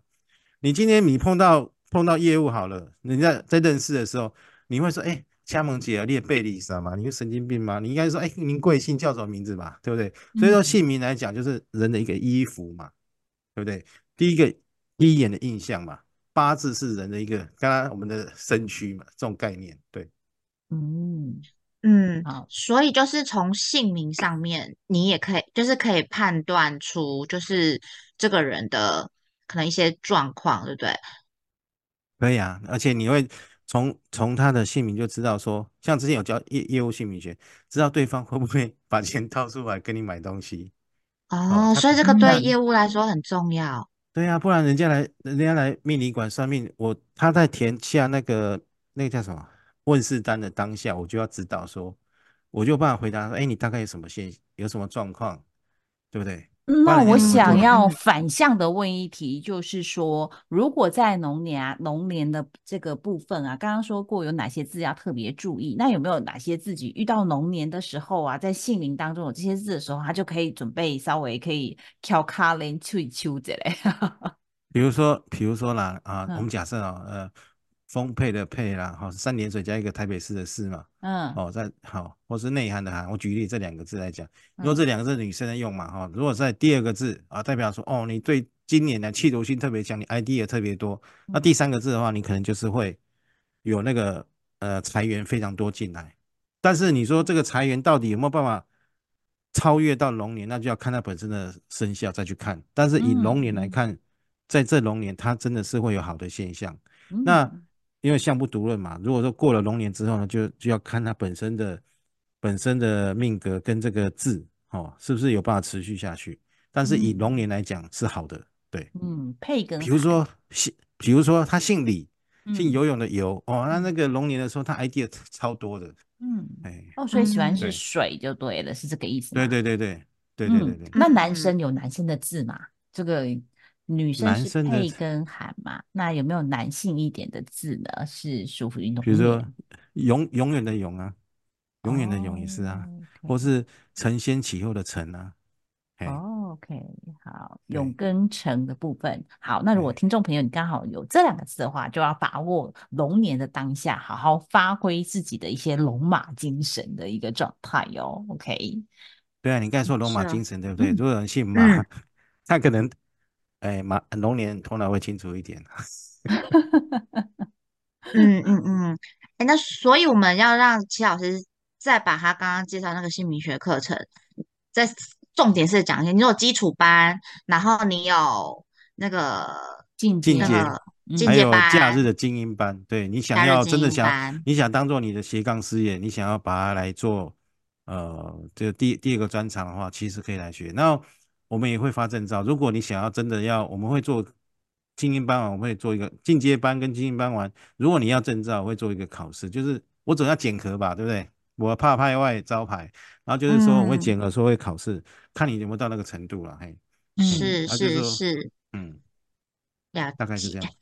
你今天你碰到碰到业务好了，人家在认识的时候，你会说，哎、佳萌姐啊，你也贝丽莎吗？你是神经病吗？你应该说，哎、您贵姓叫什么名字嘛，对不对？所以说嗯姓名来讲，就是人的一个衣服嘛，对不对？第一个第一眼的印象嘛，八字是人的一个，刚刚我们的身躯嘛，这种概念，对。嗯，嗯好，所以就是从姓名上面，你也可以，就是可以判断出，就是这个人的可能一些状况，对不对？可以啊，而且你会从从他的姓名就知道说，像之前有教业业务姓名学，知道对方会不会 *laughs* 把钱掏出来跟你买东西。哦，他所以这个对嗯业务来说很重要。对啊，不然人家来人家来命理馆算命，我他在填下那个那个叫什么问世单的当下，我就要知道说，我就有办法回答说，哎，你大概有什么现有什么状况，对不对？嗯那我想要嗯反向的问一题，就是说，如果在龙年啊，龙年的这个部分啊，刚刚说过有哪些字要特别注意，那有没有哪些自己遇到龙年的时候啊，在姓名当中有这些字的时候，他就可以准备稍微可以挑卡连去秋之类。*laughs* 比如说，比如说啦，啊，我嗯们假设啊，呃，丰沛的沛啦，哈，三点水加一个台北市的市嘛，嗯。哦，在好，或是内涵的涵，我举例这两个字来讲，如果嗯这两个字女生在用嘛，哈，如果在第二个字啊，代表说哦，你对今年的企图心特别强，你 idea 特别多，那嗯第三个字的话，你可能就是会有那个呃财源非常多进来，但是你说这个财源到底有没有办法超越到龙年，那就要看它本身的生肖再去看，但是以龙年来嗯。看，在这龙年它真的是会有好的现象。那嗯因为相不独论嘛，如果说过了龙年之后呢，就就要看它本身的本身的命格跟这个字哦，是不是有办法持续下去。但是以嗯龙年来讲是好的，对。嗯，配跟比如说姓，比如说他姓李，姓嗯游泳的游哦，那嗯那个龙年的时候，他 idea 超多的，嗯哎，哦，所以喜欢嗯是水就对了，是这个意思吗？对对对对对对对嗯对，那男嗯生有男生的字嘛？这个女生是配跟韩嘛？那有没有男性一点的字呢？是属于龙比如说永永远的永啊，永远的永也是啊，哦或是承先启后的承啊，哎，哦，OK，好，永跟成的部分。好，那如果听众朋友你刚好有这两个字的话，就要把握龙年的当下，好好发挥自己的一些龙马精神的一个状态哟。OK，对啊，你刚才说龙马精神对不对？嗯如果有人姓马嗯，他可能哎马龙年头脑会清楚一点，*laughs* 嗯嗯嗯，哎，那所以我们要让齐老师再把他刚刚介绍那个姓名学课程，再重点是讲一下，你有基础班，然后你有那个进阶进阶还有假日，的精英班，对你想要真的想你想当做你的斜杠事业，你想要把它来做呃这第第二个专长的话，其实可以来学。那我们也会发证照，如果你想要真的要，我们会做精英班完，我们会做一个进阶班跟精英班完，如果你要证照，我会做一个考试，就是我总要检核吧，对不对？我怕派外招牌，然后就是说我会嗯检核，说会考试，看你有没有到那个程度了，嘿，嗯是是是嗯，了大概是解这样。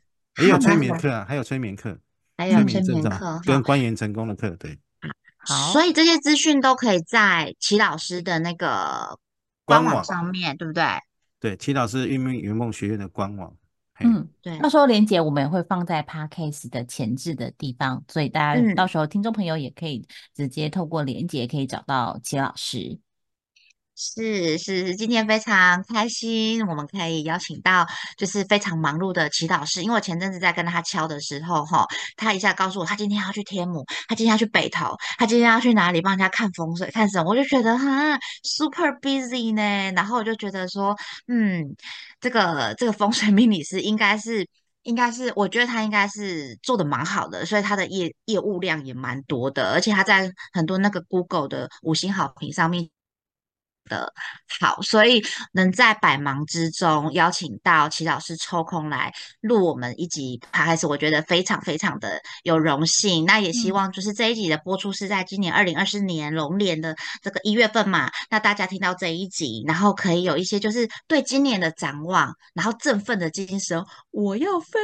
也有催眠课啊，还有催眠课。还有催眠课跟。官员成功的课，对，好，所以这些资讯都可以在齐老师的那个官网上面，对不对？对，祈祷是运命圆梦学院的官网。嗯，对，到时候连接我们也会放在 podcast 的前置的地方，所以大家嗯到时候听众朋友也可以直接透过连接可以找到齐老师。是是，今天非常开心，我们可以邀请到就是非常忙碌的祈祷师，因为我前阵子在跟他敲的时候，哈，他一下告诉我他今天要去天母，他今天要去北投，他今天要去哪里帮人家看风水看什么，我就觉得哈 super busy 呢，然后我就觉得说，嗯，这个这个风水命理师应该是。应该是，我觉得他应该是做的蛮好的，所以他的业业务量也蛮多的，而且他在很多那个 Google 的五星好评上面的好，所以能在百忙之中邀请到齐老师抽空来录我们一集 p o d 我觉得非常非常的有荣幸。那也希嗯望就是这一集的播出是在今年二零二四年龙年的这个一月份嘛，那大家听到这一集，然后可以有一些就是对今年的展望，然后振奋的精神，我要飞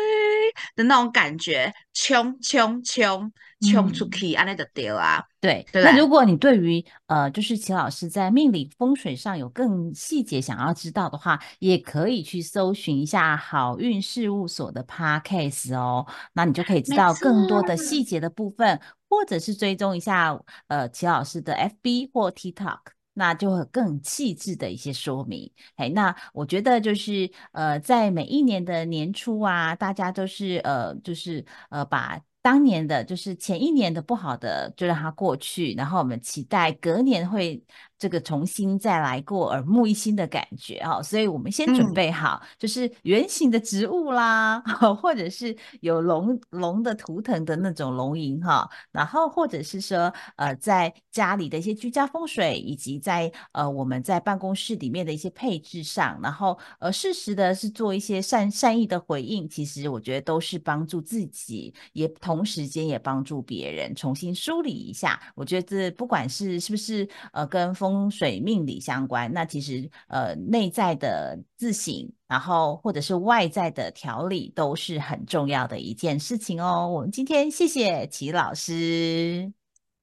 的那种感觉，冲冲冲冲出嗯去，安内的丢啊！对，那如果你对于呃，就是齐老师在命理风水上有更细节想要知道的话，也可以去搜寻一下好运事务所的 podcast 哦，那你就可以知道更多的错细节的部分，或者是追踪一下呃齐老师的 FB 或 TikTok。那就会更细致的一些说明，哎，那我觉得就是呃，在每一年的年初啊，大家都是呃，就是呃，把当年的就是前一年的不好的就让它过去，然后我们期待隔年会这个重新再来过耳目一新的感觉哦，所以我们先准嗯备好，就是圆形的植物啦，*laughs* 或者是有龙龙的图腾的那种龙吟哈，然后或者是说呃在家里的一些居家风水，以及在呃我们在办公室里面的一些配置上，然后呃适时的是做一些善善意的回应，其实我觉得都是帮助自己，也同时间也帮助别人重新梳理一下。我觉得这不管是是不是呃跟风水命理相关，那其实呃内在的自省，然后或者是外在的调理，都是很重要的一件事情哦。我们今天谢谢齐老师，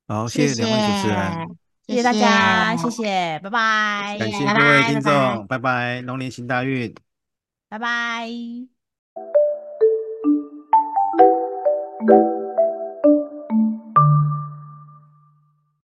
好，谢谢谢两位主持人，谢谢大家，谢谢，拜拜，感谢各位听拜拜拜众，拜拜，龙年行大运。拜拜。thank you